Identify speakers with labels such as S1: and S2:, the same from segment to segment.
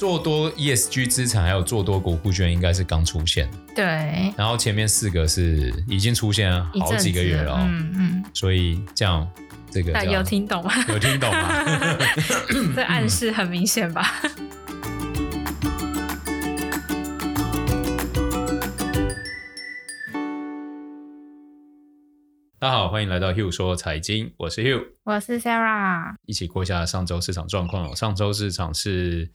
S1: 做多 ESG 资产还有做多国库券应该是刚出现，
S2: 对。
S1: 然后前面四个是已经出现了好几个月了，
S2: 嗯嗯。
S1: 所以这样这个
S2: 有听懂吗？
S1: 有听懂吗？
S2: 这暗示很明显吧？
S1: 大家好，欢迎来到 Hugh 说财经，我是 Hugh，
S2: 我是 Sarah，
S1: 一起过一下上周市场状况。上周市场是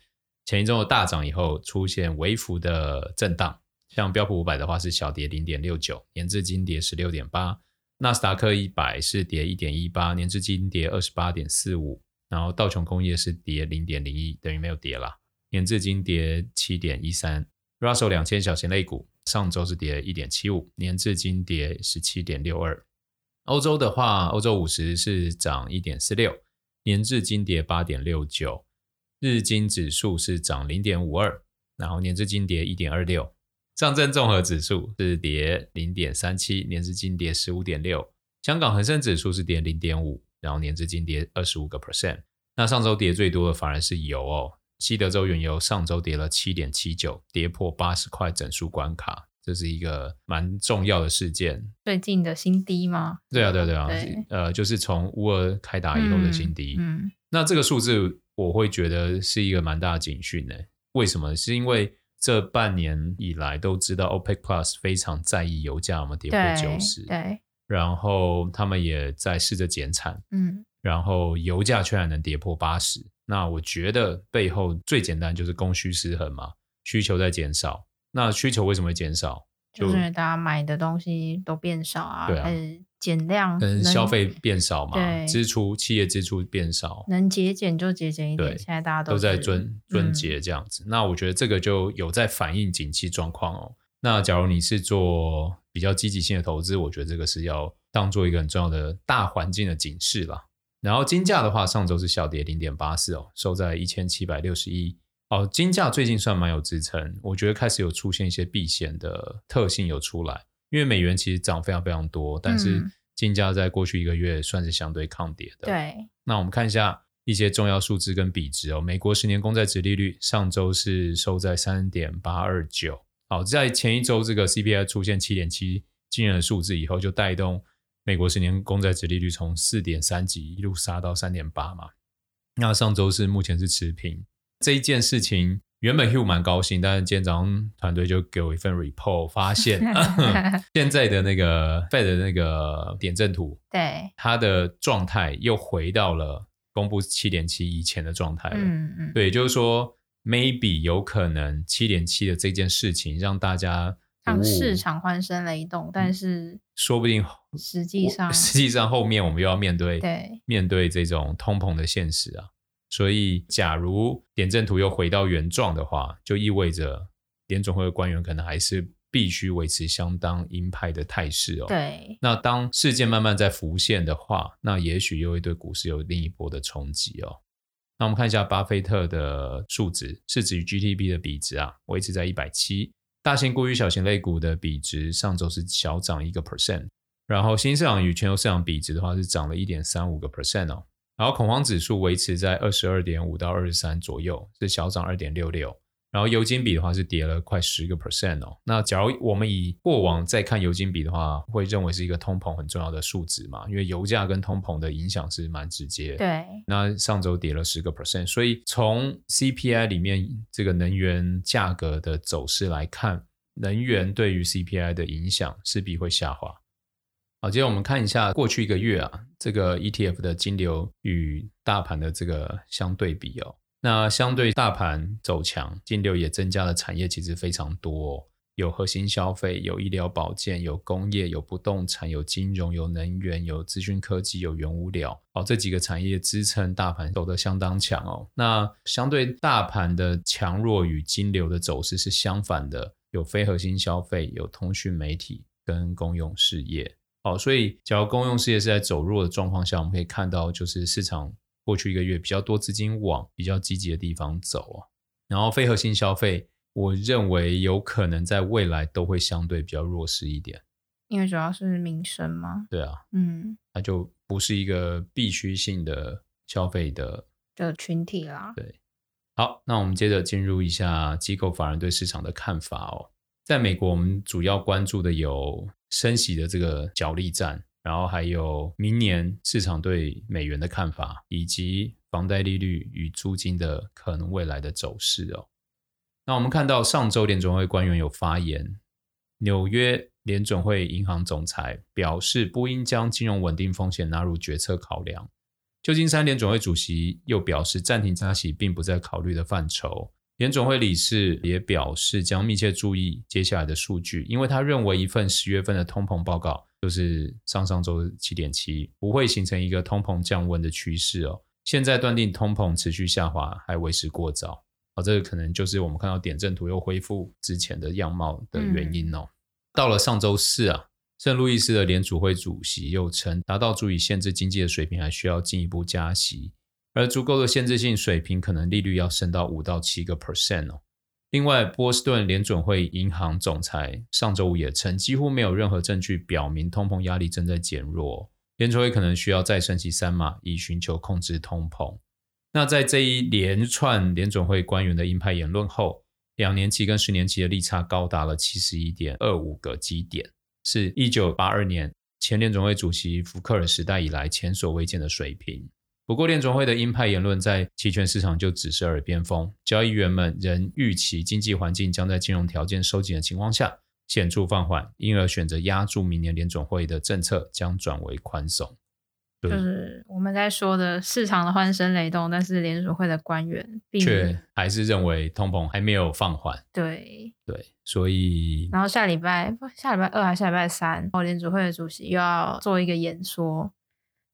S1: 前一周的大涨以后出现微幅的震荡，像标普五百的话是小跌零点六九，年至今跌十六点八；纳斯达克一百是跌一点一八，年至今跌二十八点四五；然后道琼工业是跌零点零一，等于没有跌啦，年至今跌七点一三。Russell 两千小型类股上周是跌一点七五，年至今跌十七点六二。欧洲的话，欧洲五十是涨一点四六，年至今跌八点六九。日经指数是涨零点五二，然后年至金跌一点二六。上证综合指数是跌零点三七，年至金跌十五点六。香港恒生指数是跌零点五，然后年至金跌二十五个 percent。那上周跌最多的反而是油哦，西德州原油上周跌了七点七九，跌破八十块整数关卡。这是一个蛮重要的事件，
S2: 最近的新低吗？
S1: 对啊，对啊，对啊，对呃，就是从乌俄开打以后的新低。嗯，嗯，那这个数字我会觉得是一个蛮大的警讯呢。为什么？是因为这半年以来都知道 OPEC Plus 非常在意油价有没有跌破九十，
S2: 对，
S1: 然后他们也在试着减产，
S2: 嗯，
S1: 然后油价却还能跌破八十。那我觉得背后最简单就是供需失衡嘛，需求在减少。那需求为什么会减少？
S2: 就，就是大家买的东西都变少啊，对减量，
S1: 跟消费变少嘛，
S2: 对，
S1: 支出企业支出变少，
S2: 能节俭就节俭一点。
S1: 对，
S2: 现在大家都，
S1: 都在遵遵节这样子，嗯。那我觉得这个就有在反映景气状况哦。那假如你是做比较积极性的投资，我觉得这个是要当做一个很重要的大环境的警示啦。然后金价的话，上周是小跌零点八四哦，收在一千七百六十一。哦，金价最近算蛮有支撑，我觉得开始有出现一些避险的特性有出来，因为美元其实涨非常非常多，但是金价在过去一个月算是相对抗跌的。
S2: 对，
S1: 那我们看一下一些重要数字跟比值哦。美国十年公债殖利率上周是收在三点八二九，好，在前一周这个 CPI 出现七点七惊人的数字以后，就带动美国十年公债殖利率从四点三几一路杀到三点八嘛。那上周是目前是持平。这一件事情原本 Hugh 蛮高兴，但是今天早上团队就给我一份 report，发现 现在的那个 Fed 的那个点阵图，
S2: 对
S1: 它的状态又回到了公布七点七以前的状态了。
S2: 嗯嗯，
S1: 对，就是说 maybe 有可能七点七的这件事情让大家
S2: 让市场欢声雷动，但是
S1: 说不定
S2: 实际上
S1: 实际上后面我们又要面对
S2: 对
S1: 面对这种通膨的现实啊。所以，假如点阵图又回到原状的话，就意味着联总会的官员可能还是必须维持相当鹰派的态势哦。
S2: 对。
S1: 那当事件慢慢在浮现的话，那也许又会对股市有另一波的冲击哦。那我们看一下巴菲特的数值，市值与 GDP 的比值啊，维持在一百七。大型股与小型类股的比值上周是小涨一个 percent，然后新兴市场与全球市场比值的话是涨了一点三五个 percent 哦。然后恐慌指数维持在二十二点五到二十三左右，是小涨二点六六。然后油金比的话是跌了快十个 percent 哦。那假如我们以过往再看油金比的话，会认为是一个通膨很重要的数值嘛？因为油价跟通膨的影响是蛮直接。
S2: 对。
S1: 那上周跌了十个 percent，所以从 CPI 里面这个能源价格的走势来看，能源对于 CPI 的影响势必会下滑。好，接着我们看一下过去一个月啊，这个 ETF 的金流与大盘的这个相对比哦。那相对大盘走强，金流也增加的产业其实非常多哦，有核心消费，有医疗保健，有工业，有不动产，有金融，有能源，有资讯科技，有原物料。好，这几个产业支撑大盘走得相当强哦。那相对大盘的强弱与金流的走势是相反的，有非核心消费，有通讯媒体跟公用事业。好，所以假如公用事业是在走弱的状况下，我们可以看到，就是市场过去一个月比较多资金往比较积极的地方走啊。然后非核心消费，我认为有可能在未来都会相对比较弱势一点，
S2: 因为主要是民生嘛。
S1: 对啊，
S2: 嗯，
S1: 那就不是一个必须性的消费的
S2: 的群体啦。
S1: 对，好，那我们接着进入一下机构法人对市场的看法哦。在美国，我们主要关注的有升息的这个角力战，然后还有明年市场对美元的看法，以及房贷利率与租金的可能未来的走势哦。那我们看到上周联准会官员有发言，纽约联准会银行总裁表示不应将金融稳定风险纳入决策考量。旧金山联准会主席又表示，暂停加息并不在考虑的范畴。联总会理事也表示，将密切注意接下来的数据，因为他认为一份十月份的通膨报告，就是上上周七点七，不会形成一个通膨降温的趋势哦。现在断定通膨持续下滑还为时过早。哦，这个可能就是我们看到点阵图又恢复之前的样貌的原因哦。嗯、到了上周四啊。圣路易斯的联储会主席又称，达到足以限制经济的水平，还需要进一步加息，而足够的限制性水平，可能利率要升到五到七个 percent 哦。另外，波士顿联准会银行总裁上周五也称，几乎没有任何证据表明通膨压力正在减弱，联储会可能需要再升息三码，以寻求控制通膨。那在这一连串联准会官员的鹰派言论后，两年期跟十年期的利差高达了七十一点二五个基点。是一九八二年前联准会主席福克尔时代以来前所未见的水平。不过，联总会的鹰派言论在期权市场就只是耳边风，交易员们仍预期经济环境将在金融条件收紧的情况下显著放缓，因而选择押注明年联总会的政策将转为宽松。
S2: 就是我们在说的市场的欢声雷动，但是联储会的官员
S1: 却还是认为通膨还没有放缓。
S2: 对
S1: 对，所以
S2: 然后下礼拜下礼拜二还是下礼拜三，然后联储会的主席又要做一个演说，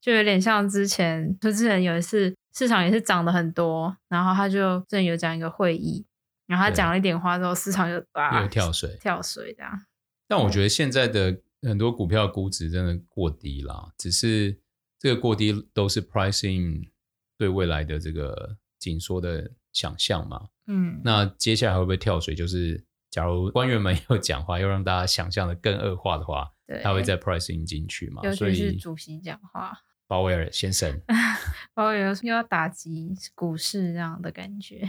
S2: 就有点像之前，就之前有一次市场也是涨得很多，然后他就之前有讲一个会议，然后他讲了一点话之后，市场就啊
S1: 又跳水
S2: 跳水这样。
S1: 但我觉得现在的很多股票估值真的过低啦，只是。这个过低都是 pricing 对未来的这个紧缩的想象嘛？嗯，那接下来会不会跳水？就是假如官员们 要讲话，要让大家想象的更恶化的话，对，他会再 pricing 进去嘛？
S2: 尤其是主席讲话，
S1: 鲍威尔先生，
S2: 鲍威尔又要打击股市这样的感觉。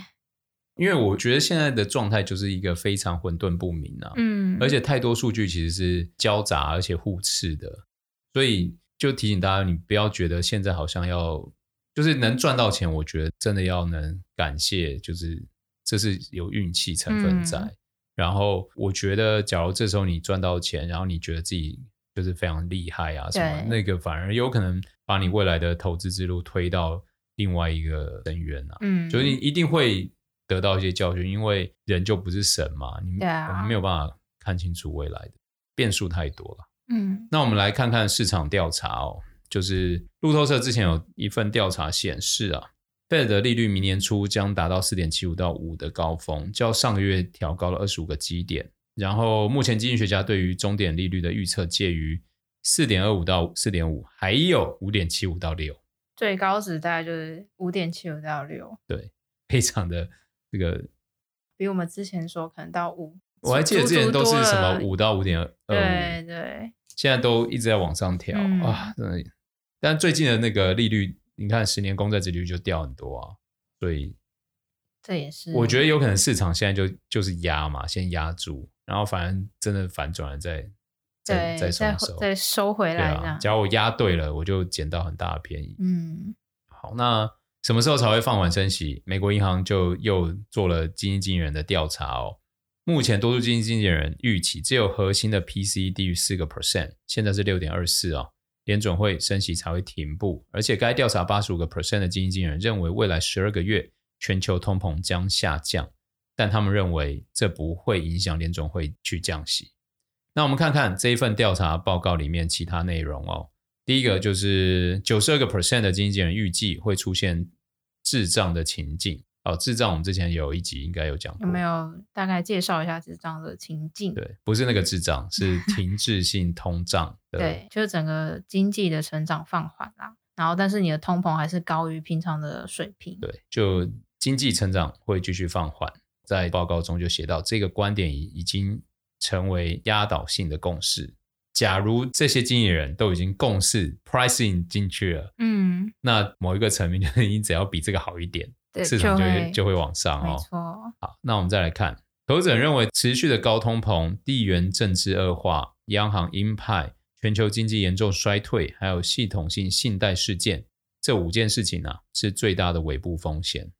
S1: 因为我觉得现在的状态就是一个非常混沌不明啊，嗯，而且太多数据其实是交杂而且互斥的，所以。就提醒大家，你不要觉得现在好像要就是能赚到钱，我觉得真的要能感谢，就是这是有运气成分在。嗯、然后我觉得，假如这时候你赚到钱，然后你觉得自己就是非常厉害啊什么，那个反而有可能把你未来的投资之路推到另外一个深渊啊。嗯，就是你一定会得到一些教训，因为人就不是神嘛，你我们没有办法看清楚未来的变数太多了。嗯，那我们来看看市场调查哦，就是路透社之前有一份调查显示啊，Fed 的利率明年初将达到四点七五到五的高峰，较上个月调高了二十五个基点。然后目前经济学家对于终点利率的预测介于四点二五到四点五，还有五点七五到六，
S2: 最高值大概就是五点七五到六，
S1: 对，非常的这个
S2: 比我们之前说可能到五。
S1: 我还记得之前都是什么五到五点二五，
S2: 对对，
S1: 现在都一直在往上调、嗯、啊，真的。但最近的那个利率，你看十年公债殖利率就掉很多啊，所以
S2: 这也是
S1: 我觉得有可能市场现在就就是压嘛，先压住，然后反正真的反转了再再再收手，
S2: 再收回来。
S1: 对啊，假如我押对了，我就捡到很大的便宜。嗯，好，那什么时候才会放缓升息？美国银行就又做了基金经理人的调查哦。目前多数基金经理人预期，只有核心的 PCE 低于四个 percent，现在是六点二四啊，联准会升息才会停步。而且该调查八十五个 percent 的基金经理人认为，未来十二个月全球通膨将下降，但他们认为这不会影响联准会去降息。那我们看看这一份调查报告里面其他内容哦。第一个就是九十二个 percent 的经纪人预计会出现滞胀的情境。哦，滞胀我们之前有一集应该有讲过，
S2: 有没有大概介绍一下滞胀的情境？
S1: 对，不是那个滞胀，是 停滞性通胀。
S2: 对，就是整个经济的成长放缓啦，然后但是你的通膨还是高于平常的水平。
S1: 对，就经济成长会继续放缓，在报告中就写到这个观点已已经成为压倒性的共识。假如这些经理人都已经共识 pricing 进去了，嗯，那某一个层面就是你只要比这个好一点。市场就会就会往上哦。
S2: 没错。
S1: 好，那我们再来看，投资者认为持续的高通膨、地缘政治恶化、央行鹰派、全球经济严重衰退，还有系统性信贷事件这五件事情呢、啊，是最大的尾部风险。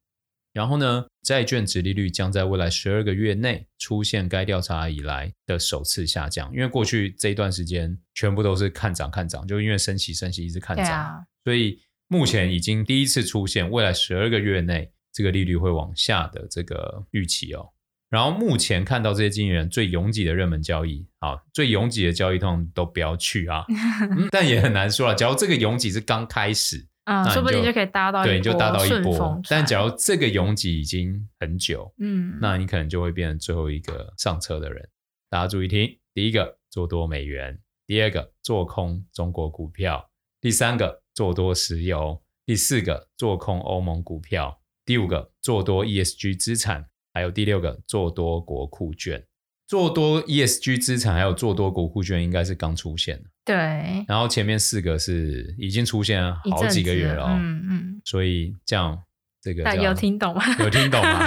S1: 然后呢，债券值利率将在未来十二个月内出现该调查以来的首次下降，因为过去这一段时间全部都是看涨看涨，就因为升息升息一直看涨，啊、所以目前已经第一次出现未来十二个月内这个利率会往下的这个预期哦。然后目前看到这些经纪人最拥挤的热门交易，好，最拥挤的交易通常都不要去啊，嗯、但也很难说了。假如这个拥挤是刚开始。
S2: 嗯，说不定就可以搭到一波，
S1: 对，你就搭到一波。但假如这个拥挤已经很久，嗯，那你可能就会变成最后一个上车的人。大家注意听：第一个做多美元，第二个做空中国股票，第三个做多石油，第四个做空欧盟股票，第五个做多 ESG 资产，还有第六个做多国库券。做多 ESG 资产还有做多国库券，应该是刚出现的。
S2: 对，
S1: 然后前面四个是已经出现了好几个月了，嗯嗯，所以这样这个
S2: 有听懂吗？
S1: 有听懂吗？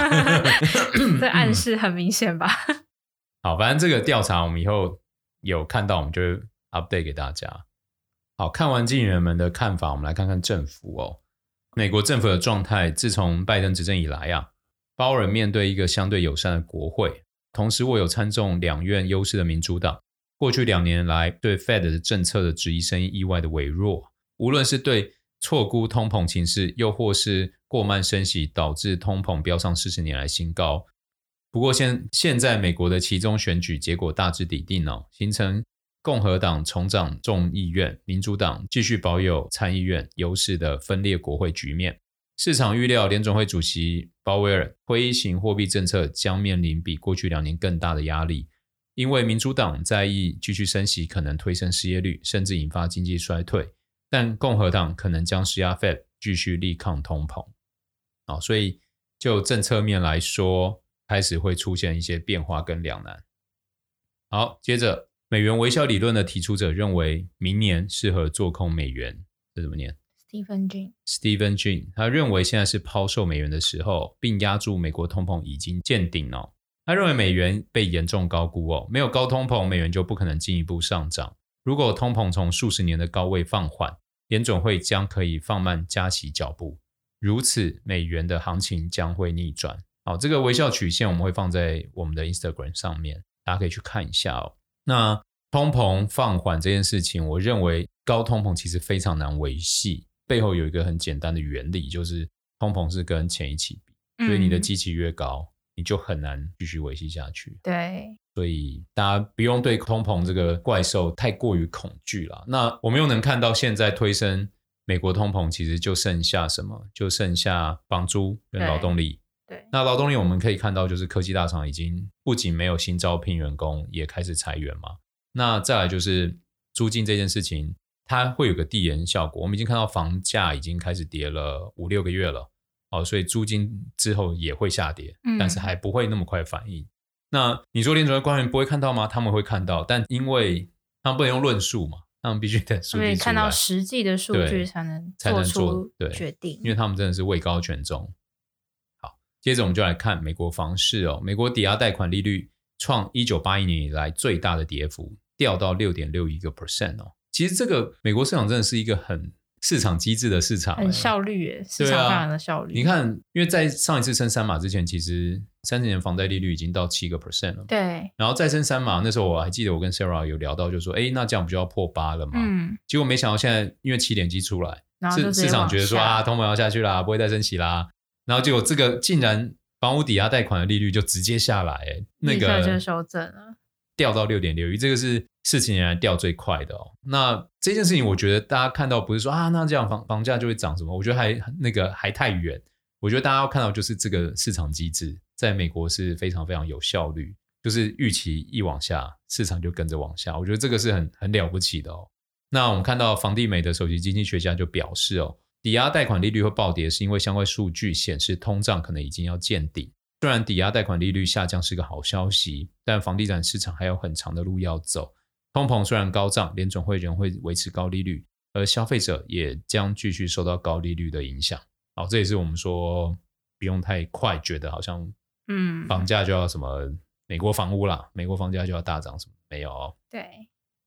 S2: 这暗示很明显吧？
S1: 好，反正这个调查我们以后有看到，我们就 update 给大家。好，看完经理人们的看法，我们来看看政府哦。美国政府的状态，自从拜登执政以来啊，包尔面对一个相对友善的国会。同时握有参众两院优势的民主党，过去两年来对 Fed 的政策的质疑声音意外的微弱。无论是对错估通膨情势，又或是过慢升息导致通膨飙上四十年来新高。不过现现在美国的期中选举结果大致底定了，形成共和党重掌众议院，民主党继续保有参议院优势的分裂国会局面。市场预料，联准会主席鲍威尔挥一型货币政策将面临比过去两年更大的压力，因为民主党在意继续升息可能推升失业率，甚至引发经济衰退，但共和党可能将施压 Fed 继续力抗通膨。啊，所以就政策面来说，开始会出现一些变化跟两难。好，接着美元微笑理论的提出者认为，明年适合做空美元，这怎么念
S2: ？Stephen Jean
S1: Stephen Jean 他认为现在是抛售美元的时候，并押注美国通膨已经见顶了。他认为美元被严重高估哦，没有高通膨，美元就不可能进一步上涨。如果通膨从数十年的高位放缓，联总会将可以放慢加息脚步，如此美元的行情将会逆转。好，这个微笑曲线我们会放在我们的 Instagram 上面，大家可以去看一下哦。那通膨放缓这件事情，我认为高通膨其实非常难维系。背后有一个很简单的原理，就是通膨是跟钱一起比，所以你的基期越高，你就很难继续维系下去。
S2: 对，
S1: 所以大家不用对通膨这个怪兽太过于恐惧了。那我们又能看到，现在推升美国通膨，其实就剩下什么？就剩下房租跟劳动力。
S2: 对，对，
S1: 那劳动力我们可以看到，就是科技大厂已经不仅没有新招聘员工，也开始裁员嘛。那再来就是租金这件事情。它会有个递延效果，我们已经看到房价已经开始跌了五六个月了，哦，所以租金之后也会下跌，嗯，但是还不会那么快反应。那你说联准会官员不会看到吗？他们会看到，但因为他们不能用论述嘛，他们必须等数据出来，
S2: 看到实际的数据才能
S1: 才能做
S2: 决定，
S1: 因为他们真的是位高权重。好，接着我们就来看美国房市哦，美国抵押贷款利率创一九八一年以来最大的跌幅，掉到六点六一个 percent 哦。其实这个美国市场真的是一个很市场机制的市场，
S2: 很效率耶，市场的效率。
S1: 你看，因为在上一次升三码之前，其实三十年房贷利率已经到七个 percent 了。
S2: 对。然
S1: 后再升三码，那时候我还记得我跟 Sarah 有聊到，就说，哎，那这样不就要破八了吗？嗯。结果没想到现在因为七点几出来，市市场觉得说啊，通膨要下去啦，不会再升息啦。然后结果这个竟然房屋抵押贷款的利率就直接下来，哎，那个
S2: 就修正了，
S1: 掉到六点六一，这个是。四十年来掉最快的哦，那这件事情我觉得大家看到不是说啊，那这样房房价就会涨什么？我觉得还那个还太远。我觉得大家要看到就是这个市场机制在美国是非常非常有效率，就是预期一往下，市场就跟着往下。我觉得这个是很很了不起的哦。那我们看到房地美的首席经济学家就表示哦，抵押贷款利率会暴跌，是因为相关数据显示通胀可能已经要见顶。虽然抵押贷款利率下降是个好消息，但房地产市场还有很长的路要走。通膨虽然高涨，联总会仍会维持高利率，而消费者也将继续受到高利率的影响。好，这也是我们说不用太快觉得好像
S2: 嗯，
S1: 房价就要什么美国房屋啦，美国房价就要大涨什么没有哦。
S2: 对。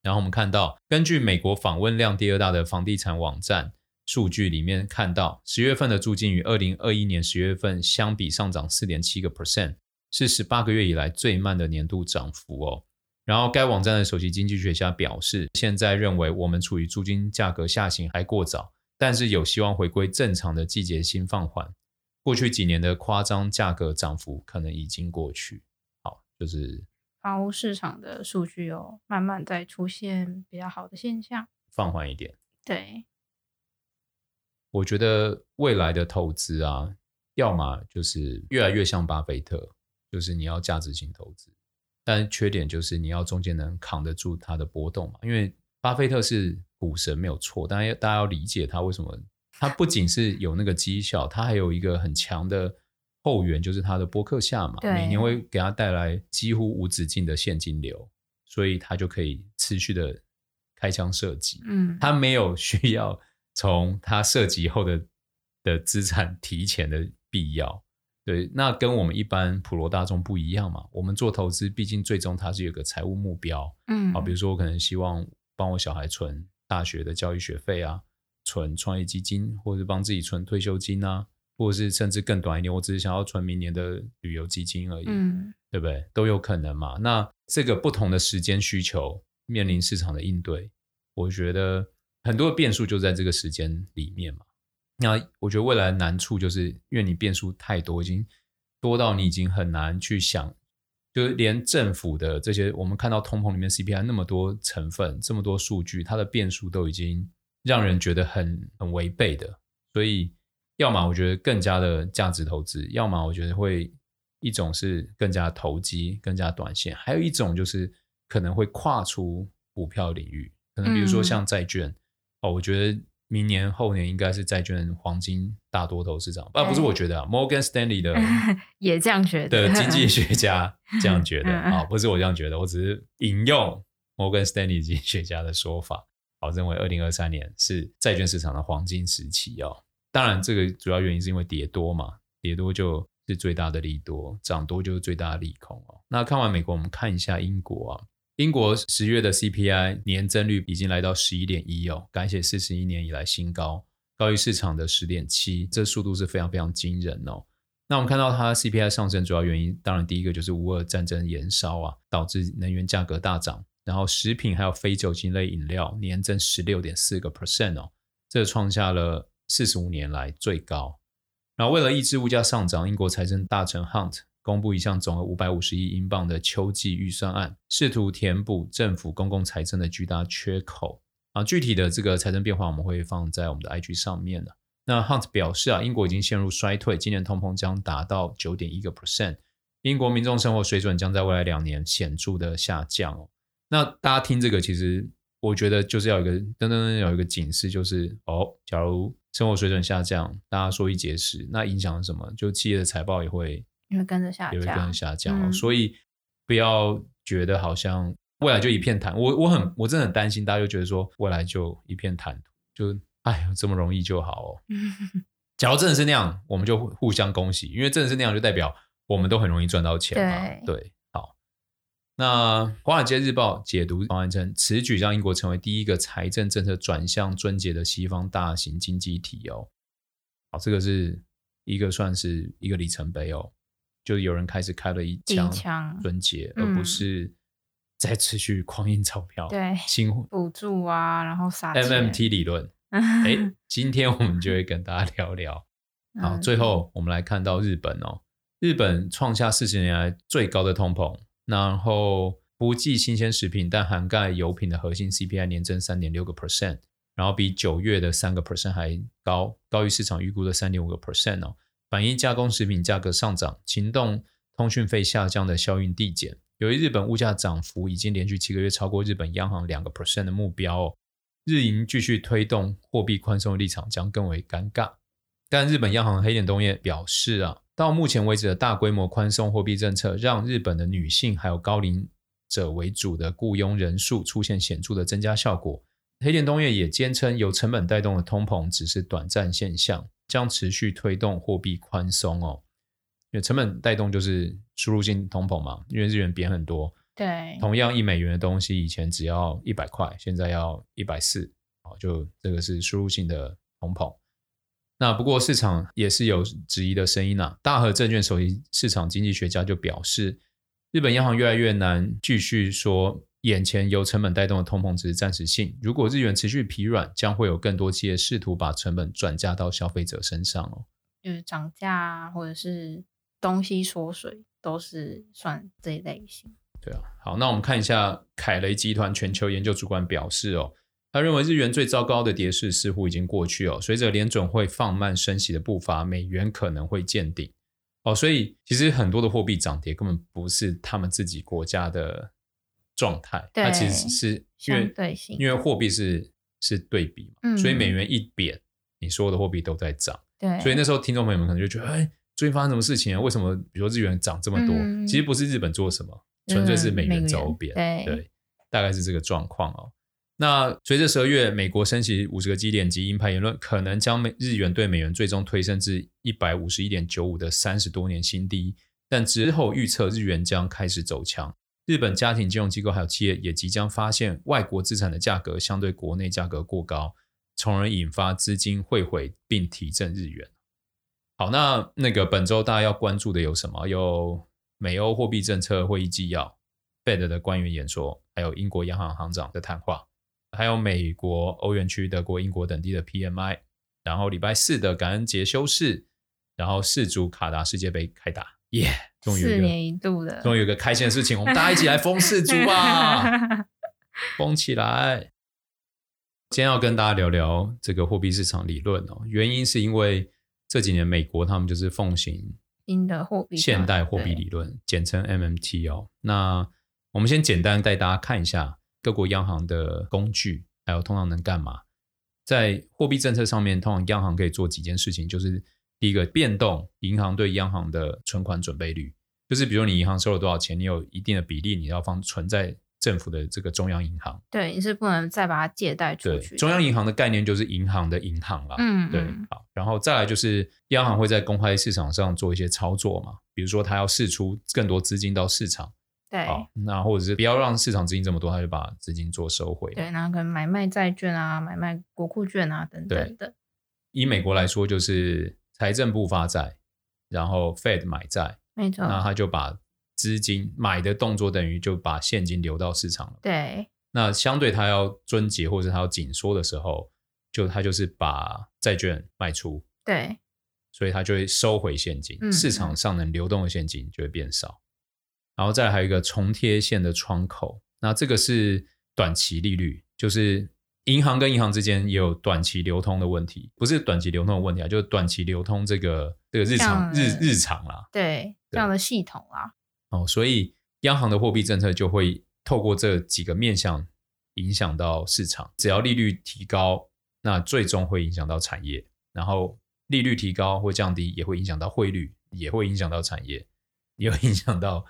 S1: 然后我们看到，根据美国访问量第二大的房地产网站数据里面看到，十月份的租金与二零二一年十月份相比上涨四点七个 percent，是十八个月以来最慢的年度涨幅哦。然后该网站的首席经济学家表示，现在认为我们处于租金价格下行还过早，但是有希望回归正常的季节性放缓。过去几年的夸张价格涨幅可能已经过去。好，就是。
S2: 房屋市场的数据有慢慢在出现比较好的现象，
S1: 放缓一点。
S2: 对，
S1: 我觉得未来的投资啊，要么就是越来越像巴菲特，就是你要价值型投资，但缺点就是你要中间能扛得住它的波动嘛。因为巴菲特是股神没有错，但大家要理解他为什么，他不仅是有那个绩效，他还有一个很强的。后援就是他的博客下嘛，每年会给他带来几乎无止境的现金流，所以他就可以持续的开枪射击。
S2: 嗯，
S1: 他没有需要从它涉及后的的资产提前的必要。对，那跟我们一般普罗大众不一样嘛。我们做投资，毕竟最终它是有个财务目标。
S2: 嗯，
S1: 啊，比如说我可能希望帮我小孩存大学的教育学费啊，存创业基金，或者帮自己存退休金啊。或者是甚至更短一点，我只是想要存明年的旅游基金而已，
S2: 嗯，
S1: 对不对？都有可能嘛。那这个不同的时间需求面临市场的应对，我觉得很多的变数就在这个时间里面嘛。那我觉得未来的难处就是因为你变数太多，已经多到你已经很难去想，就是连政府的这些我们看到通膨里面 CPI 那么多成分，这么多数据，它的变数都已经让人觉得很很违背的，所以。要么我觉得更加的价值投资，要么我觉得会一种是更加投机、更加短线，还有一种就是可能会跨出股票领域，可能比如说像债券、嗯、哦，我觉得明年后年应该是债券、黄金大多头市场，啊，不是我觉得啊，Morgan Stanley 的
S2: 也这样觉得
S1: 的经济学家 这样觉得啊、哦，不是我这样觉得，我只是引用 Morgan Stanley 经济学家的说法，好，认为二零二三年是债券市场的黄金时期哦。当然，这个主要原因是因为跌多嘛，跌多就是最大的利多，涨多就是最大的利空哦。那看完美国，我们看一下英国啊。英国十月的 CPI 年增率已经来到十一点一哦，改写四十一年以来新高，高于市场的十点七，这速度是非常非常惊人哦。那我们看到它 CPI 上升主要原因，当然第一个就是乌俄战争延烧啊，导致能源价格大涨，然后食品还有非酒精类饮料年增十六点四个 percent 哦，这创下了。四十五年来最高。然后为了抑制物价上涨，英国财政大臣 Hunt 公布一项总额五百五十亿英镑的秋季预算案，试图填补政府公共财政的巨大缺口。啊，具体的这个财政变化我们会放在我们的 IG 上面的。那 Hunt 表示啊，英国已经陷入衰退，今年通膨将达到九点一个 percent，英国民众生活水准将在未来两年显著的下降哦。那大家听这个，其实我觉得就是要有一个噔噔噔有一个警示，就是哦，假如生活水准下降，大家说一节食，那影响什么？就企业的财报也会
S2: 也会跟着下降，
S1: 也会跟着下降。
S2: 嗯。
S1: 所以不要觉得好像未来就一片坦，我我很我真的很担心，大家就觉得说未来就一片坦途，就哎这么容易就好哦。假如真的是那样，我们就互相恭喜，因为真的是那样，就代表我们都很容易赚到钱嘛。对。对那《华尔街日报》解读方案称，此举让英国成为第一个财政政策转向尊节的西方大型经济体哦。好，这个是一个算是一个里程碑哦，就有人开始开了一枪撙节，而不是 再持续狂印钞 票。
S2: 对，新补助啊，然后撒
S1: MMT 理论。哎，今天我们就会跟大家聊聊。好，最后我们来看到日本哦，日本创下四十年来最高的通膨。然后不计新鲜食品，但涵盖油品的核心 CPI 年增三点六个 percent，然后比九月的三个 percent 还高，高于市场预估的三点五个 percent 哦。反映加工食品价格上涨、行动通讯费下降的效应递减。由于日本物价涨幅已经连续七个月超过日本央行两个 percent 的目标，日银继续推动货币宽松的立场将更为尴尬。但日本央行黑田东彦表示啊。到目前为止的大规模宽松货币政策，让日本的女性还有高龄者为主的雇佣人数出现显著的增加效果。黑田东彦也坚称，由成本带动的通膨只是短暂现象，将持续推动货币宽松哦，因为成本带动就是输入性通膨嘛，因为日元贬很多。
S2: 对，
S1: 同样一美元的东西，以前只要一百块，现在要一百四，哦，就这个是输入性的通膨。那不过市场也是有质疑的声音啊，大和证券首席市场经济学家就表示，日本央行越来越难继续说，眼前由成本带动的通膨只是暂时性，如果日元持续疲软，将会有更多企业试图把成本转嫁到消费者身上哦，
S2: 就是涨价啊，或者是东西缩水，都是算这一类型。
S1: 对啊，好，那我们看一下凯雷集团全球研究主管表示哦，他认为日元最糟糕的跌势似乎已经过去哦，随着联准会放慢升息的步伐，美元可能会见顶哦，所以其实很多的货币涨跌根本不是他们自己国家的状态，它其实是因
S2: 为对，
S1: 因为货币是是对比嘛，嗯，所以美元一贬，你所有的货币都在涨，
S2: 对，
S1: 所以那时候听众朋友们可能就觉得，哎，最近发生什么事情啊？为什么比如说日元涨这么多？嗯，其实不是日本做什么。纯粹是美元走贬，
S2: 对，
S1: 对，大概是这个状况哦。那随着十二月美国升息五十个基点及鹰派言论，可能将美日元对美元最终推升至一百五十一点九五的三十多年新低。但之后预测日元将开始走强，日本家庭金融机构还有企业也即将发现外国资产的价格相对国内价格过高，从而引发资金汇回并提振日元。好，那那个本周大家要关注的有什么？有。美欧货币政策会议纪要，Fed 的官员演说，还有英国央行行长的谈话，还有美国、欧元区、德国、英国等地的 PMI。然后礼拜四的感恩节休市，然后世足卡达世界杯开打，耶！终于
S2: 四年一度的，
S1: 终于有个开心的事情，我们大家一起来疯世足啊，疯起来！今天要跟大家聊聊这个货币市场理论哦，原因是因为这几年美国他们就是奉行。
S2: 新的货币，
S1: 现代货币理论，简称 MMT 哦。那我们先简单带大家看一下各国央行的工具，还有通常能干嘛。在货币政策上面，通常央行可以做几件事情，就是第一个，变动银行对央行的存款准备率，就是比如你银行收了多少钱，你有一定的比例你要放存在。政府的这个中央银行，
S2: 对，你是不能再把它借贷出去。
S1: 中央银行的概念就是银行的银行啦，
S2: 嗯，
S1: 对，好，然后再来就是央行会在公开市场上做一些操作嘛，比如说他要释出更多资金到市场，
S2: 对，
S1: 好，那或者是不要让市场资金这么多，他就把资金做收回，
S2: 对，然后可能买卖债券啊，买卖国库券啊等等的。
S1: 以美国来说，就是财政部发债，然后 Fed 买债，
S2: 没错，
S1: 那他就把。资金买的动作等于就把现金流到市场了。
S2: 对，
S1: 那相对他要遵节或者他要紧缩的时候，就他就是把债券卖出。
S2: 对，
S1: 所以他就会收回现金，
S2: 嗯、
S1: 市场上能流动的现金就会变少。然后再来还有一个重贴现的窗口，那这个是短期利率，就是银行跟银行之间也有短期流通的问题，不是短期流通的问题啊，就是短期流通这个这个日常日日常啦，
S2: 对，对这样的系统啦。
S1: 哦，所以央行的货币政策就会透过这几个面向影响到市场。只要利率提高，那最终会影响到产业。然后利率提高或降低，也会影响到汇率，也会影响到产业，也会影响到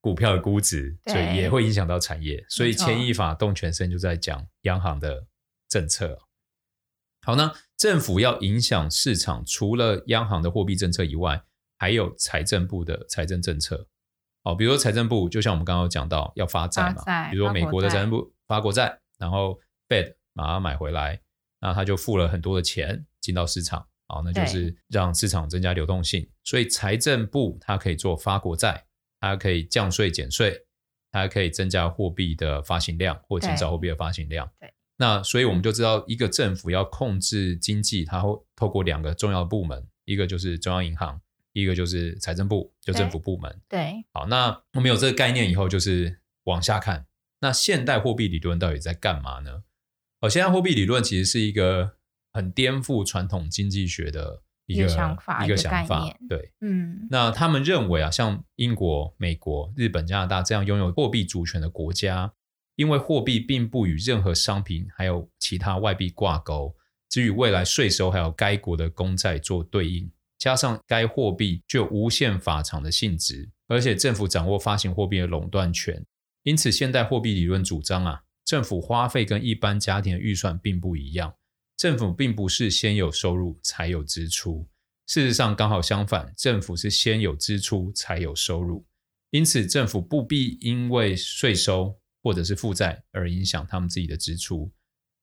S1: 股票的估值，所以也会影响到产业。所以牵一发动全身，就在讲央行的政策。好，那政府要影响市场，除了央行的货币政策以外，还有财政部的财政政策。哦，比如说财政部，就像我们刚刚讲到要发债嘛，比如说美国的财政部发国债，然后 Fed 把它买回来，那他就付了很多的钱进到市场，好，那就是让市场增加流动性。所以财政部它可以做发国债，它可以降税减税，它可以增加货币的发行量或减少货币的发行量。
S2: 对，
S1: 那所以我们就知道，一个政府要控制经济，它会透过两个重要部门，一个就是中央银行。一个就是财政部，就政府部门。
S2: 对，
S1: 好，那我们有这个概念以后，就是往下看，那现代货币理论到底在干嘛呢？哦，现代货币理论其实是一个很颠覆传统经济学的一个，一个想法，一个想法。对，
S2: 嗯，
S1: 那他们认为啊，像英国、美国、日本、加拿大这样拥有货币主权的国家，因为货币并不与任何商品还有其他外币挂钩，只与未来税收还有该国的公债做对应。加上该货币具有无限法偿的性质，而且政府掌握发行货币的垄断权，因此现代货币理论主张啊，政府花费跟一般家庭的预算并不一样，政府并不是先有收入才有支出，事实上刚好相反，政府是先有支出才有收入。因此，政府不必因为税收或者是负债而影响他们自己的支出，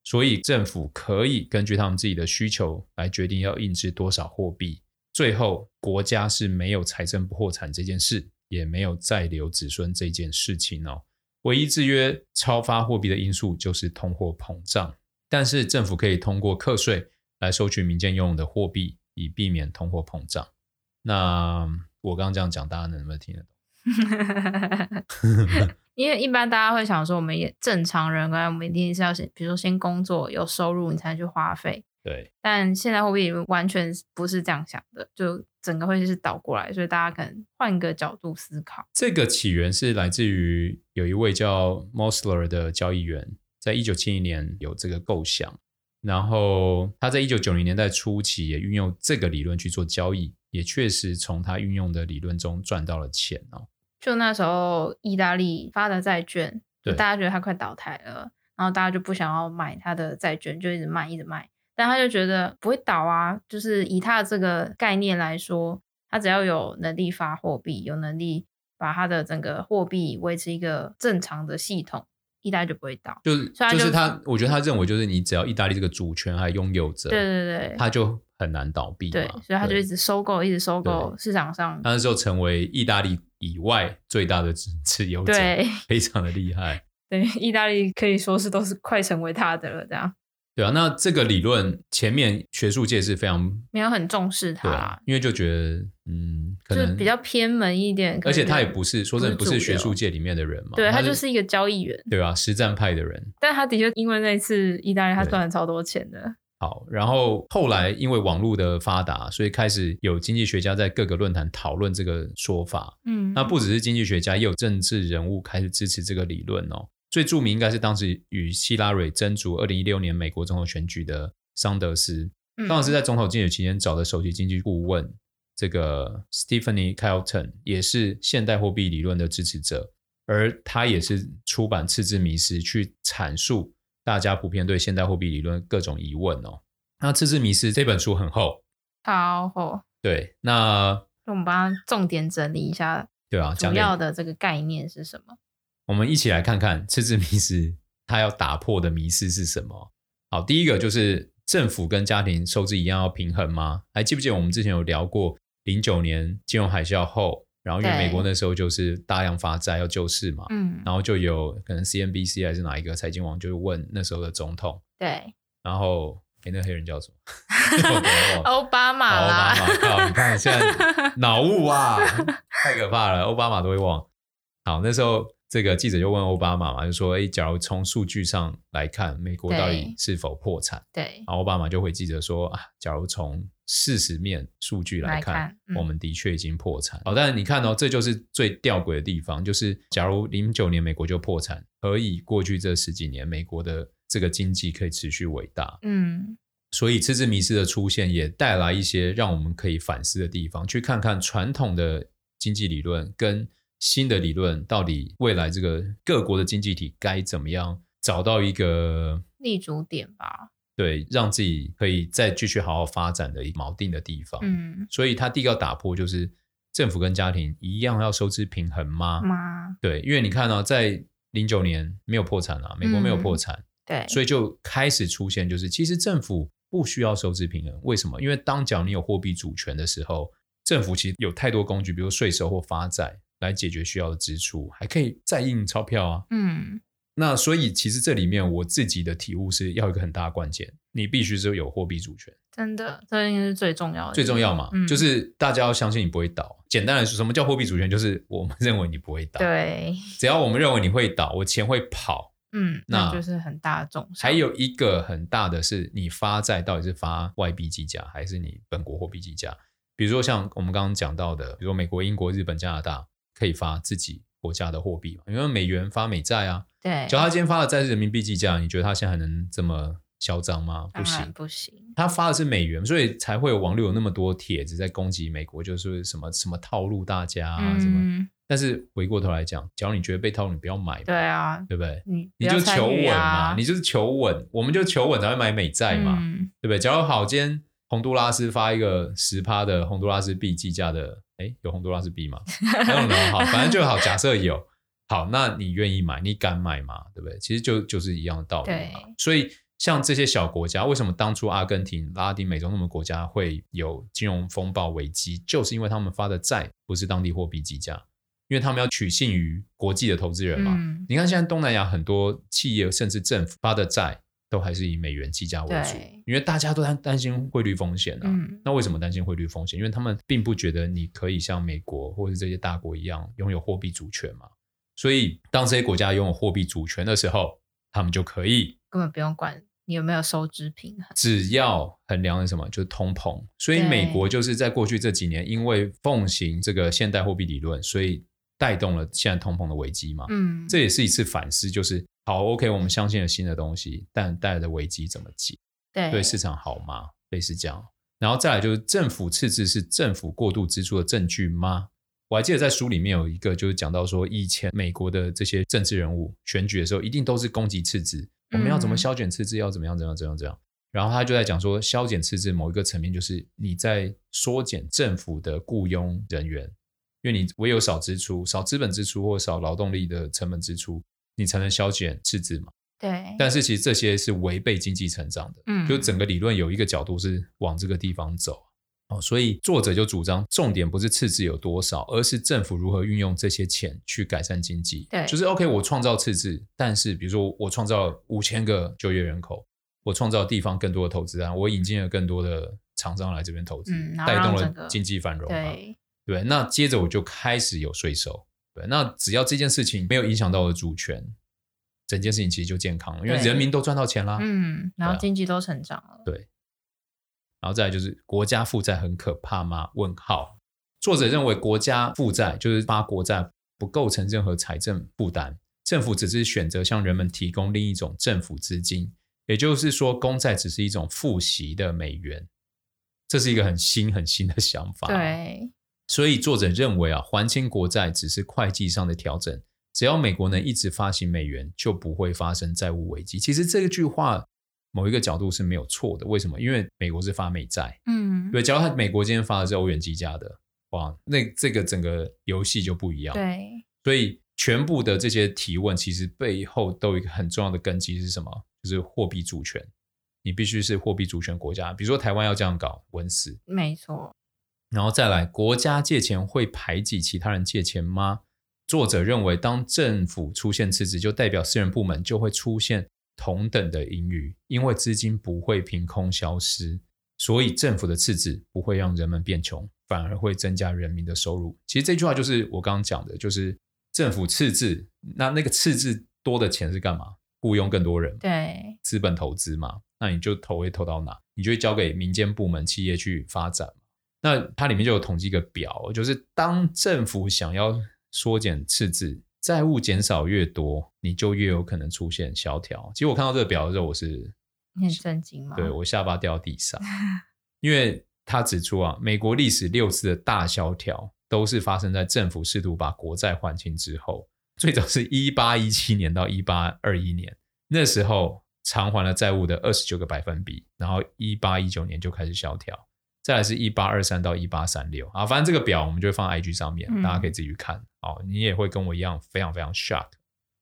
S1: 所以政府可以根据他们自己的需求来决定要印制多少货币。最后，国家是没有财政破产这件事，也没有再留子孙这件事情哦。唯一制约超发货币的因素就是通货膨胀，但是政府可以通过课税来收取民间拥有的货币，以避免通货膨胀。那我刚刚这样讲，大家能不能听得懂？
S2: 因为一般大家会想说，我们也正常人，我们一定是要先，比如说先工作有收入，你才能去花费。
S1: 对。
S2: 但现在货币完全不是这样想的，就整个会是倒过来，所以大家可能换个角度思考。
S1: 这个起源是来自于有一位叫 Mosler 的交易员，在一九七零年有这个构想，然后他在一九九零年代初期也运用这个理论去做交易，也确实从他运用的理论中赚到了钱哦。
S2: 就那时候，意大利发的债券，就大家觉得它快倒台了，然后大家就不想要买它的债券，就一直卖，一直卖。但他就觉得不会倒啊，就是以他的这个概念来说，他只要有能力发货币，有能力把他的整个货币维持一个正常的系统，意大利就不会倒。
S1: 就是就，就是他，我觉得他认为就是你只要意大利这个主权还拥有着，
S2: 对对对，
S1: 他就。很难倒闭，
S2: 对，所以他就一直收购，一直收购市场上。
S1: 那时候成为意大利以外最大的持有者，对，非常的厉害。
S2: 对，意大利可以说是都是快成为他的了，这样。
S1: 对啊，那这个理论前面学术界是非常
S2: 没有很重视它，啊，
S1: 因为就觉得嗯，可能
S2: 比较偏门一点，
S1: 而且他也不是说真的不是学术界里面的人嘛，
S2: 对他就是一个交易员，
S1: 对啊，实战派的人。
S2: 但他的确因为那次意大利他赚了超多钱的。
S1: 好，然后后来因为网络的发达，所以开始有经济学家在各个论坛讨论这个说法。嗯，那不只是经济学家，也有政治人物开始支持这个理论哦。最著名应该是当时与希拉蕊争逐二零一六年美国总统选举的桑德斯。桑德斯在总统竞选期间找的首席经济顾问这个 Stephanie Kelton 也是现代货币理论的支持者，而他也是出版《赤字迷失》去阐述。大家普遍对现代货币理论各种疑问哦。那《赤字迷失》这本书很厚，
S2: 超厚。
S1: 对，那
S2: 我们帮他重点整理一下。
S1: 对啊，
S2: 主要的这个概念是什么？
S1: 我们一起来看看《赤字迷思》它要打破的迷思是什么。好，第一个就是政府跟家庭收支一样要平衡吗？还记不记得我们之前有聊过零九年金融海啸后？然后因为美国那时候就是大量发债要救市嘛，嗯，然后就有可能 CNBC 还是哪一个财经网就问那时候的总统，
S2: 对，
S1: 然后诶那黑人叫什么？
S2: 奥巴马啦，
S1: 奥巴马，靠，你看现在脑雾啊，太可怕了，奥巴马都会忘。好，那时候。这个记者就问奥巴马嘛，就说：“哎，假如从数据上来看，美国到底是否破产？”对，然后奥巴马就回记者说：“啊，假如从事实面数据来看，来看嗯、我们的确已经破产。哦，但是你看哦，这就是最吊诡的地方，就是假如零九年美国就破产，何以过去这十几年美国的这个经济可以持续伟大？嗯，所以赤字迷失的出现也带来一些让我们可以反思的地方，去看看传统的经济理论跟。新的理论到底未来这个各国的经济体该怎么样找到一个
S2: 立足点吧？
S1: 对，让自己可以再继续好好发展的一个锚定的地方。嗯，所以它第一个要打破就是政府跟家庭一样要收支平衡吗？吗？对，因为你看呢、哦，在零九年没有破产啊，美国没有破产，嗯、对，所以就开始出现就是其实政府不需要收支平衡。为什么？因为当讲你有货币主权的时候，政府其实有太多工具，比如税收或发债。来解决需要的支出，还可以再印钞票啊。嗯，那所以其实这里面我自己的体悟是要一个很大的关键，你必须是有货币主权。
S2: 真的，这应该是最重要的。
S1: 最重要嘛，嗯、就是大家要相信你不会倒。简单来说，什么叫货币主权？就是我们 认为你不会倒。
S2: 对，
S1: 只要我们认为你会倒，我钱会跑。
S2: 嗯，那，就是很大的重伤。
S1: 还有一个很大的是，你发债到底是发外币计价，还是你本国货币计价？比如说像我们刚刚讲到的，比如说美国、英国、日本、加拿大。可以发自己国家的货币嘛？因为美元发美债啊。对。只要他今天发的债是人民币计价，你觉得他现在还能这么嚣张吗？不行，
S2: 不行。
S1: 他发的是美元，所以才会有网络有那么多帖子在攻击美国，就是什么什么套路大家什么但是回过头来讲，假如你觉得被套路，你不要买嘛。
S2: 对啊，
S1: 对不对？
S2: 你
S1: 你就求稳嘛，
S2: 啊、
S1: 你就是求稳，我们就求稳才会买美债嘛，
S2: 嗯、
S1: 对不对？假如好，今天洪都拉斯发一个十趴的洪都拉斯币计价的，哎，有洪都拉斯币吗？没有呢，好，反正就好，假设有，好，那你愿意买，你敢买吗？对不对？其实就就是一样的道理嘛。所以像这些小国家，为什么当初阿根廷、拉丁美洲那么多国家会有金融风暴危机，就是因为他们发的债不是当地货币计价。因为他们要取信于国际的投资人嘛，嗯、你看现在东南亚很多企业甚至政府发的债都还是以美元计价为主，因为大家都担担心汇率风险啊。嗯、那为什么担心汇率风险？因为他们并不觉得你可以像美国或者这些大国一样拥有货币主权嘛。所以当这些国家拥有货币主权的时候，他们就可以
S2: 根本不用管你有没有收支平衡，
S1: 只要衡量的什么就是通膨。所以美国就是在过去这几年因为奉行这个现代货币理论，所以带动了现在通膨的危机嘛？嗯，这也是一次反思，就是好，OK，我们相信了新的东西，但带来的危机怎么解？对，对市场好吗？类似这样，然后再来就是政府赤字是政府过度支出的证据吗？我还记得在书里面有一个就是讲到说，以前美国的这些政治人物选举的时候，一定都是攻击赤字，我们要怎么削减赤字，要怎么样怎么样怎么样怎样。然后他就在讲说，削减赤字某一个层面就是你在缩减政府的雇佣人员。因为你唯有少支出、少资本支出或少劳动力的成本支出，你才能削减赤字嘛。
S2: 对。
S1: 但是其实这些是违背经济成长的。嗯。就整个理论有一个角度是往这个地方走。哦，所以作者就主张，重点不是赤字有多少，而是政府如何运用这些钱去改善经济。
S2: 对。
S1: 就是 OK，我创造赤字，但是比如说我创造了五千个就业人口，我创造地方更多的投资啊，我引进了更多的厂商来这边投资，嗯、带动了经济繁荣。对。对，那接着我就开始有税收。对，那只要这件事情没有影响到我的主权，整件事情其实就健康了，因为人民都赚到钱啦。
S2: 嗯，然后经济都成长了。
S1: 对，然后再来就是国家负债很可怕吗？问号。作者认为国家负债就是发国债不构成任何财政负担，政府只是选择向人们提供另一种政府资金，也就是说，公债只是一种付息的美元。这是一个很新很新的想法。
S2: 对。
S1: 所以作者认为啊，还清国债只是会计上的调整，只要美国能一直发行美元，就不会发生债务危机。其实这句话某一个角度是没有错的。为什么？因为美国是发美债，嗯，对。假如他美国今天发的是欧元计价的，哇，那这个整个游戏就不一样。
S2: 对。
S1: 所以全部的这些提问，其实背后都有一个很重要的根基是什么？就是货币主权。你必须是货币主权国家。比如说台湾要这样搞，稳死。
S2: 没错。
S1: 然后再来，国家借钱会排挤其他人借钱吗？作者认为，当政府出现赤字，就代表私人部门就会出现同等的盈余，因为资金不会凭空消失，所以政府的赤字不会让人们变穷，反而会增加人民的收入。其实这句话就是我刚刚讲的，就是政府赤字，那那个赤字多的钱是干嘛？雇佣更多人，
S2: 对，
S1: 资本投资嘛，那你就投会投到哪？你就会交给民间部门、企业去发展。那它里面就有统计一个表，就是当政府想要缩减赤字，债务减少越多，你就越有可能出现萧条。其实我看到这个表的时候，我是
S2: 很震惊吗？
S1: 对，我下巴掉地上，因为他指出啊，美国历史六次的大萧条都是发生在政府试图把国债还清之后。最早是一八一七年到一八二一年，那时候偿还了债务的二十九个百分比，然后一八一九年就开始萧条。再来是一八二三到一八三六啊，反正这个表我们就会放在 IG 上面，大家可以自己去看。哦、嗯，你也会跟我一样非常非常 shock。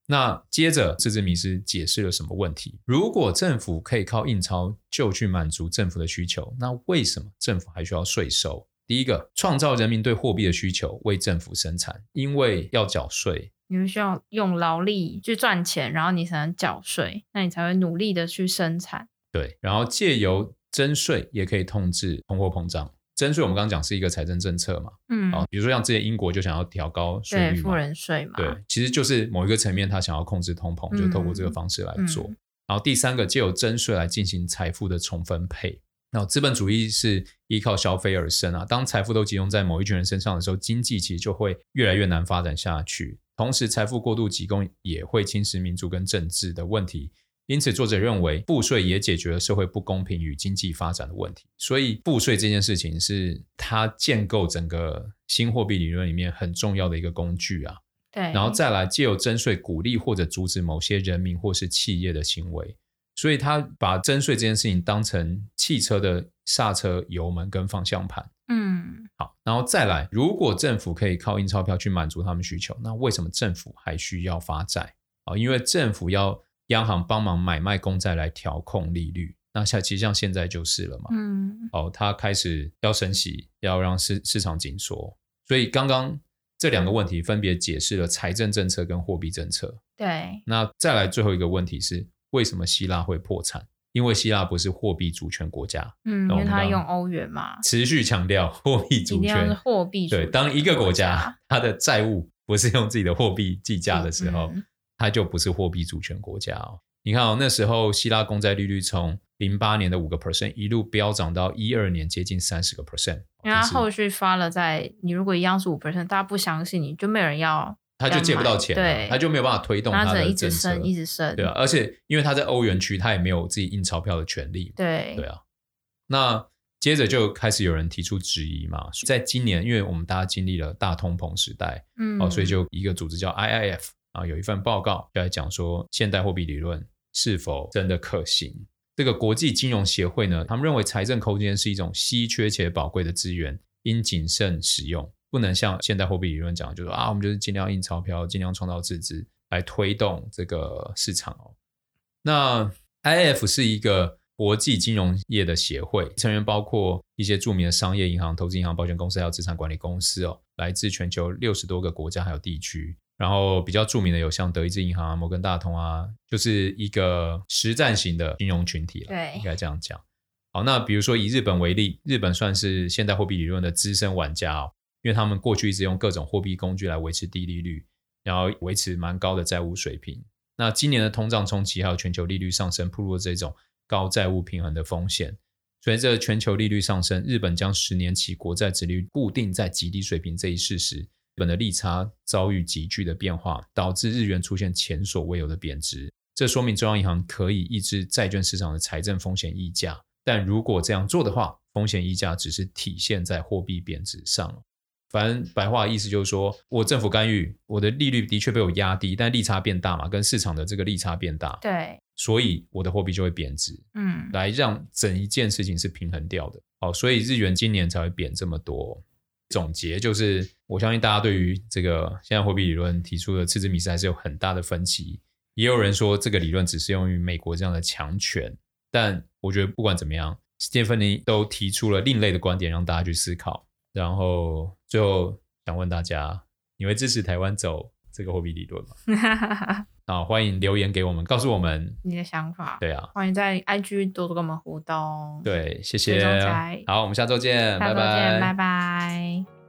S1: 那接着，这支迷失解释了什么问题？如果政府可以靠印钞就去满足政府的需求，那为什么政府还需要税收？第一个，创造人民对货币的需求，为政府生产，因为要缴税，
S2: 你们需要用劳力去赚钱，然后你才能缴税，那你才会努力的去生产。
S1: 对，然后借由征税也可以控制通货膨胀。征税我们刚刚讲是一个财政政策嘛，嗯，啊，比如说像之前英国就想要调高税率嘛，
S2: 对，富人税嘛，
S1: 对，其实就是某一个层面他想要控制通膨，就透过这个方式来做。然后第三个，借由征税来进行财富的重分配。那资本主义是依靠消费而生啊，当财富都集中在某一群人身上的时候，经济其实就会越来越难发展下去。同时，财富过度集中也会侵蚀民主跟政治的问题。因此，作者认为赋税也解决了社会不公平与经济发展的问题。所以，赋税这件事情是他建构整个新货币理论里面很重要的一个工具啊。
S2: 对，
S1: 然后再来借由征税鼓励或者阻止某些人民或是企业的行为。所以他把征税这件事情当成汽车的刹车、油门跟方向盘。
S2: 嗯，
S1: 好，然后再来，如果政府可以靠印钞票去满足他们需求，那为什么政府还需要发债啊？因为政府要央行帮忙买卖公债来调控利率。那像其实像现在就是了嘛。
S2: 嗯，
S1: 哦，他开始要升息，要让市市场紧缩。所以刚刚这两个问题分别解释了财政政策跟货币政策。
S2: 对，
S1: 那再来最后一个问题是。为什么希腊会破产？因为希腊不是货币主权国家，
S2: 嗯，因为它用欧元嘛。
S1: 持续强调货币主
S2: 权，货币。
S1: 对，当一个国家它的债务不是用自己的货币计价的时候，嗯，它就不是货币主权国家哦。你看哦，那时候希腊公债利率从零八年的五个 percent 一路飙涨到一二年接近三十个 percent。
S2: 因为它后续发了在，在你如果一样是五 percent，大家不相信你就没有人要。
S1: 他就借不到钱，对，他就没有办法推动他的政策，
S2: 一直升，一直升，
S1: 对啊，而且因为他在欧元区，他也没有自己印钞票的权利，
S2: 对，
S1: 对啊。那接着就开始有人提出质疑嘛，在今年，因为我们大家经历了大通膨时代，
S2: 嗯，
S1: 哦，所以就一个组织叫 IIF 啊，有一份报告就来讲说，现代货币理论是否真的可行？这个国际金融协会呢，他们认为财政空间是一种稀缺且宝贵的资源，应谨慎使用。不能像现代货币理论讲，就是说啊，我们就是尽量印钞票，尽量创造赤字来推动这个市场哦。那 IF 是一个国际金融业的协会，成员包括一些著名的商业银行、投资银行、保险公司还有资产管理公司哦，来自全球六十多个国家还有地区。然后比较著名的有像德意志银行啊、摩根大通啊，就是一个实战型的金融群体了，
S2: 对，
S1: 应该这样讲。好，那比如说以日本为例，日本算是现代货币理论的资深玩家哦。因为他们过去一直用各种货币工具来维持低利率，然后维持蛮高的债务水平。那今年的通胀冲击还有全球利率上升，暴露了这种高债务平衡的风险。随着全球利率上升，日本将十年期国债殖利率固定在极低水平这一事实，日本的利差遭遇急剧的变化，导致日元出现前所未有的贬值。这说明中央银行可以抑制债券市场的财政风险溢价，但如果这样做的话，风险溢价只是体现在货币贬值上。反正白话的意思就是说，我政府干预，我的利率的确被我压低，但利差变大嘛，跟市场的这个利差变大，
S2: 对，
S1: 所以我的货币就会贬值，
S2: 嗯，
S1: 来让整一件事情是平衡掉的。好，所以日元今年才会贬这么多。总结就是，我相信大家对于这个现在货币理论提出的赤字迷思还是有很大的分歧。也有人说这个理论只适用于美国这样的强权，但我觉得不管怎么样，斯蒂芬妮都提出了另类的观点，让大家去思考。然后最后想问大家，你会支持台湾走这个货币理论吗？好，欢迎留言给我们，告诉我们
S2: 你的想法。
S1: 对啊，
S2: 欢迎在 IG 多多跟我们互动。
S1: 对，谢谢。好，我们下周见，
S2: 下周见，
S1: 拜拜，
S2: 拜拜。